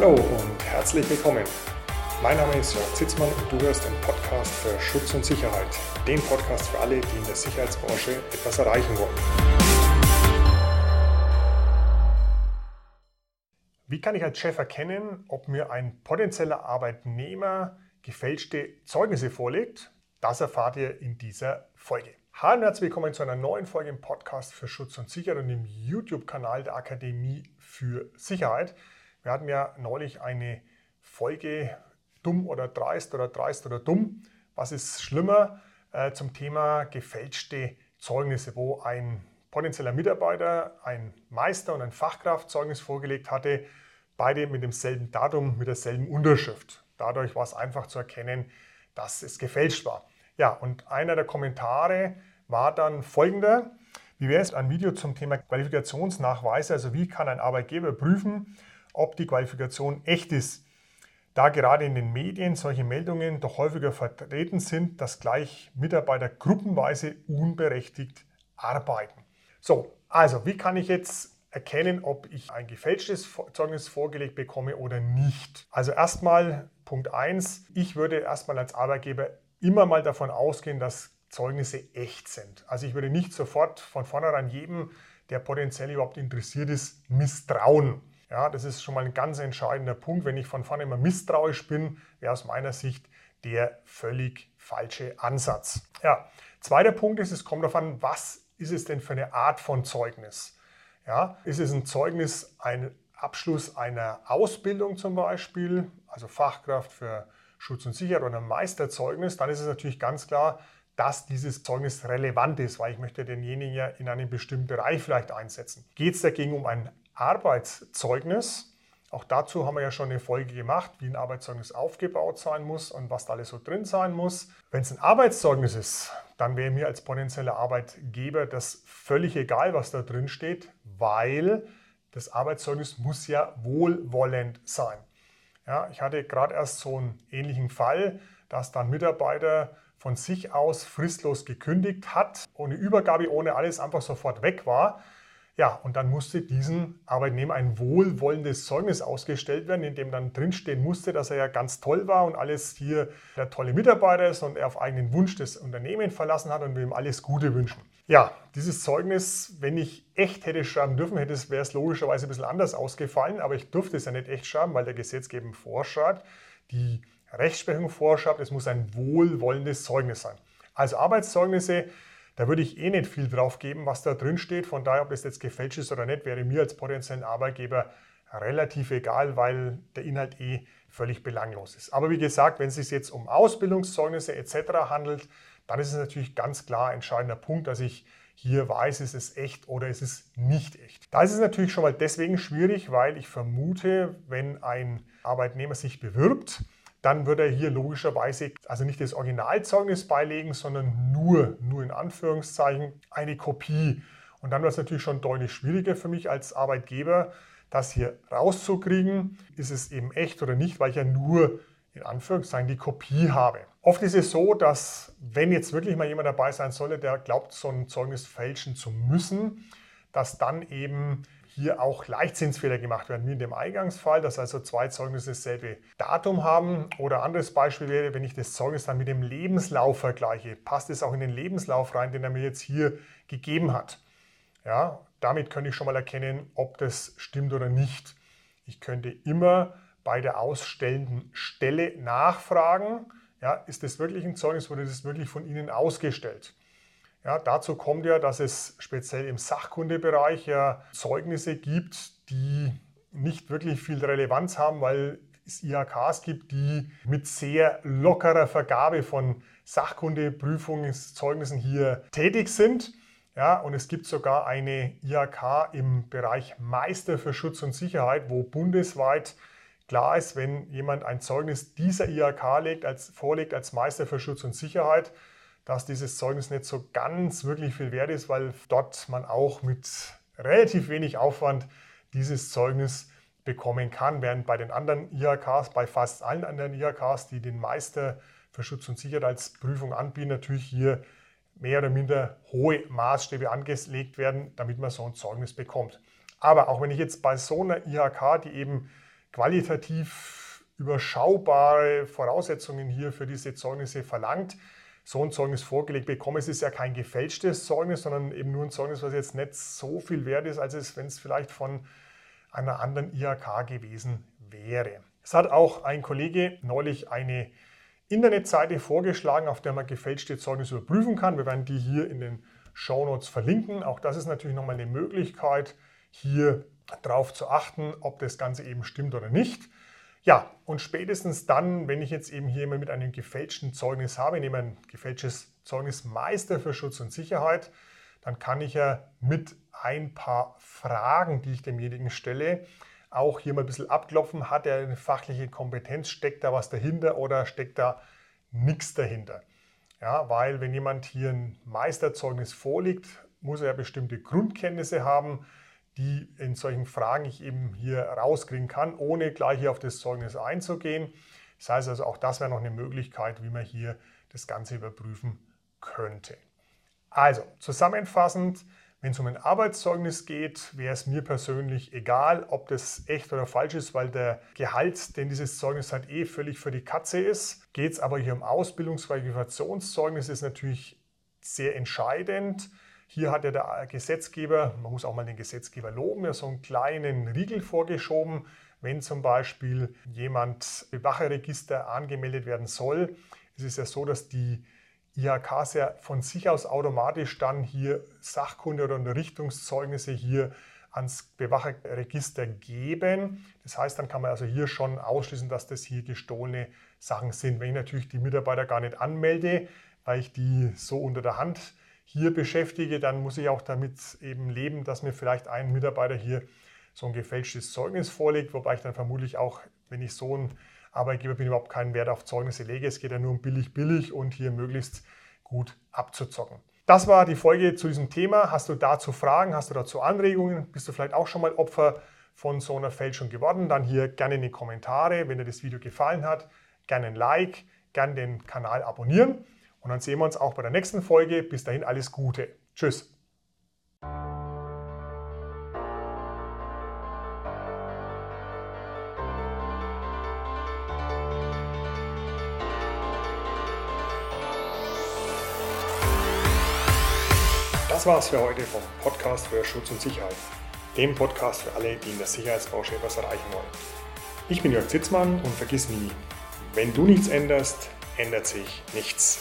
Hallo und herzlich willkommen. Mein Name ist Jörg Zitzmann und du hörst den Podcast für Schutz und Sicherheit. Den Podcast für alle, die in der Sicherheitsbranche etwas erreichen wollen. Wie kann ich als Chef erkennen, ob mir ein potenzieller Arbeitnehmer gefälschte Zeugnisse vorlegt? Das erfahrt ihr in dieser Folge. Hallo und herzlich willkommen zu einer neuen Folge im Podcast für Schutz und Sicherheit und im YouTube-Kanal der Akademie für Sicherheit. Wir hatten ja neulich eine Folge dumm oder dreist oder dreist oder dumm. Was ist schlimmer äh, zum Thema gefälschte Zeugnisse, wo ein potenzieller Mitarbeiter ein Meister- und ein Fachkraftzeugnis vorgelegt hatte, beide mit demselben Datum, mit derselben Unterschrift. Dadurch war es einfach zu erkennen, dass es gefälscht war. Ja, und einer der Kommentare war dann folgender. Wie wäre es ein Video zum Thema Qualifikationsnachweise? Also wie kann ein Arbeitgeber prüfen, ob die Qualifikation echt ist? Da gerade in den Medien solche Meldungen doch häufiger vertreten sind, dass gleich Mitarbeiter gruppenweise unberechtigt arbeiten. So, also wie kann ich jetzt erkennen, ob ich ein gefälschtes Zeugnis vorgelegt bekomme oder nicht? Also erstmal Punkt 1, ich würde erstmal als Arbeitgeber immer mal davon ausgehen, dass Zeugnisse echt sind. Also ich würde nicht sofort von vornherein jedem, der potenziell überhaupt interessiert ist, misstrauen. Ja, das ist schon mal ein ganz entscheidender Punkt. Wenn ich von vorne immer misstrauisch bin, wäre aus meiner Sicht der völlig falsche Ansatz. Ja, zweiter Punkt ist, es kommt darauf an, was ist es denn für eine Art von Zeugnis? Ja, ist es ein Zeugnis, ein Abschluss einer Ausbildung zum Beispiel, also Fachkraft für Schutz und Sicherheit oder ein Meisterzeugnis, dann ist es natürlich ganz klar, dass dieses Zeugnis relevant ist, weil ich möchte denjenigen ja in einem bestimmten Bereich vielleicht einsetzen. Geht es dagegen um ein Arbeitszeugnis? Auch dazu haben wir ja schon eine Folge gemacht, wie ein Arbeitszeugnis aufgebaut sein muss und was da alles so drin sein muss. Wenn es ein Arbeitszeugnis ist, dann wäre mir als potenzieller Arbeitgeber das völlig egal, was da drin steht, weil das Arbeitszeugnis muss ja wohlwollend sein. Ja, ich hatte gerade erst so einen ähnlichen Fall, dass dann Mitarbeiter von sich aus fristlos gekündigt hat, ohne Übergabe, ohne alles einfach sofort weg war. Ja, und dann musste diesen Arbeitnehmer ein wohlwollendes Zeugnis ausgestellt werden, in dem dann drinstehen musste, dass er ja ganz toll war und alles hier der tolle Mitarbeiter ist und er auf eigenen Wunsch das Unternehmen verlassen hat und wir ihm alles Gute wünschen. Ja, dieses Zeugnis, wenn ich echt hätte schreiben dürfen, hätte es, wäre es logischerweise ein bisschen anders ausgefallen, aber ich durfte es ja nicht echt schreiben, weil der Gesetzgeber vorschreibt, die Rechtsprechung vorschreibt, es muss ein wohlwollendes Zeugnis sein. Also Arbeitszeugnisse, da würde ich eh nicht viel drauf geben, was da drin steht. Von daher, ob das jetzt gefälscht ist oder nicht, wäre mir als potenziellen Arbeitgeber relativ egal, weil der Inhalt eh völlig belanglos ist. Aber wie gesagt, wenn es sich jetzt um Ausbildungszeugnisse etc. handelt, dann ist es natürlich ganz klar ein entscheidender Punkt, dass ich hier weiß, ist es echt oder ist es nicht echt. Da ist es natürlich schon mal deswegen schwierig, weil ich vermute, wenn ein Arbeitnehmer sich bewirbt, dann wird er hier logischerweise also nicht das Originalzeugnis beilegen, sondern nur, nur in Anführungszeichen, eine Kopie. Und dann wird es natürlich schon deutlich schwieriger für mich als Arbeitgeber, das hier rauszukriegen. Ist es eben echt oder nicht, weil ich ja nur in Anführungszeichen die Kopie habe. Oft ist es so, dass wenn jetzt wirklich mal jemand dabei sein sollte, der glaubt, so ein Zeugnis fälschen zu müssen, dass dann eben hier auch Leichtzinsfehler gemacht werden, wie in dem Eingangsfall, dass also zwei Zeugnisse dasselbe Datum haben. Oder anderes Beispiel wäre, wenn ich das Zeugnis dann mit dem Lebenslauf vergleiche, passt es auch in den Lebenslauf rein, den er mir jetzt hier gegeben hat. Ja, damit könnte ich schon mal erkennen, ob das stimmt oder nicht. Ich könnte immer bei der ausstellenden Stelle nachfragen, ja, ist das wirklich ein Zeugnis, wurde das wirklich von Ihnen ausgestellt? Ja, dazu kommt ja, dass es speziell im Sachkundebereich ja Zeugnisse gibt, die nicht wirklich viel Relevanz haben, weil es IHKs gibt, die mit sehr lockerer Vergabe von Sachkundeprüfungszeugnissen hier tätig sind. Ja, und es gibt sogar eine IHK im Bereich Meister für Schutz und Sicherheit, wo bundesweit klar ist, wenn jemand ein Zeugnis dieser IHK legt, als, vorlegt als Meister für Schutz und Sicherheit, dass dieses Zeugnis nicht so ganz wirklich viel wert ist, weil dort man auch mit relativ wenig Aufwand dieses Zeugnis bekommen kann, während bei den anderen IHKs, bei fast allen anderen IHKs, die den Meister für Schutz und Sicherheitsprüfung anbieten, natürlich hier mehr oder minder hohe Maßstäbe angelegt werden, damit man so ein Zeugnis bekommt. Aber auch wenn ich jetzt bei so einer IHK, die eben qualitativ überschaubare Voraussetzungen hier für diese Zeugnisse verlangt, so ein Zeugnis vorgelegt bekomme. Es ist ja kein gefälschtes Zeugnis, sondern eben nur ein Zeugnis, was jetzt nicht so viel wert ist, als es, wenn es vielleicht von einer anderen IHK gewesen wäre. Es hat auch ein Kollege neulich eine Internetseite vorgeschlagen, auf der man gefälschte Zeugnisse überprüfen kann. Wir werden die hier in den Show Notes verlinken. Auch das ist natürlich nochmal eine Möglichkeit, hier darauf zu achten, ob das Ganze eben stimmt oder nicht. Ja, und spätestens dann, wenn ich jetzt eben hier immer mit einem gefälschten Zeugnis habe, ich nehme ein gefälschtes Zeugnis Meister für Schutz und Sicherheit, dann kann ich ja mit ein paar Fragen, die ich demjenigen stelle, auch hier mal ein bisschen abklopfen, hat er eine fachliche Kompetenz, steckt da was dahinter oder steckt da nichts dahinter. Ja, weil wenn jemand hier ein Meisterzeugnis vorliegt, muss er ja bestimmte Grundkenntnisse haben, die in solchen Fragen ich eben hier rauskriegen kann, ohne gleich hier auf das Zeugnis einzugehen. Das heißt also, auch das wäre noch eine Möglichkeit, wie man hier das Ganze überprüfen könnte. Also, zusammenfassend, wenn es um ein Arbeitszeugnis geht, wäre es mir persönlich egal, ob das echt oder falsch ist, weil der Gehalt, den dieses Zeugnis hat, eh völlig für die Katze ist. Geht es aber hier um Ausbildungsqualifikationszeugnis, ist natürlich sehr entscheidend. Hier hat ja der Gesetzgeber, man muss auch mal den Gesetzgeber loben, ja so einen kleinen Riegel vorgeschoben, wenn zum Beispiel jemand im Wacheregister angemeldet werden soll. Es ist ja so, dass die IHKs ja von sich aus automatisch dann hier Sachkunde oder Unterrichtungszeugnisse hier ans Bewacherregister geben. Das heißt, dann kann man also hier schon ausschließen, dass das hier gestohlene Sachen sind. Wenn ich natürlich die Mitarbeiter gar nicht anmelde, weil ich die so unter der Hand hier beschäftige, dann muss ich auch damit eben leben, dass mir vielleicht ein Mitarbeiter hier so ein gefälschtes Zeugnis vorlegt, wobei ich dann vermutlich auch, wenn ich so ein Arbeitgeber bin, überhaupt keinen Wert auf Zeugnisse lege. Es geht ja nur um billig, billig und hier möglichst gut abzuzocken. Das war die Folge zu diesem Thema. Hast du dazu Fragen? Hast du dazu Anregungen? Bist du vielleicht auch schon mal Opfer von so einer Fälschung geworden? Dann hier gerne in die Kommentare. Wenn dir das Video gefallen hat, gerne ein Like, gerne den Kanal abonnieren. Und dann sehen wir uns auch bei der nächsten Folge. Bis dahin alles Gute. Tschüss. Das war's für heute vom Podcast für Schutz und Sicherheit. Dem Podcast für alle, die in der Sicherheitsbranche etwas erreichen wollen. Ich bin Jörg Zitzmann und vergiss nie, wenn du nichts änderst, ändert sich nichts.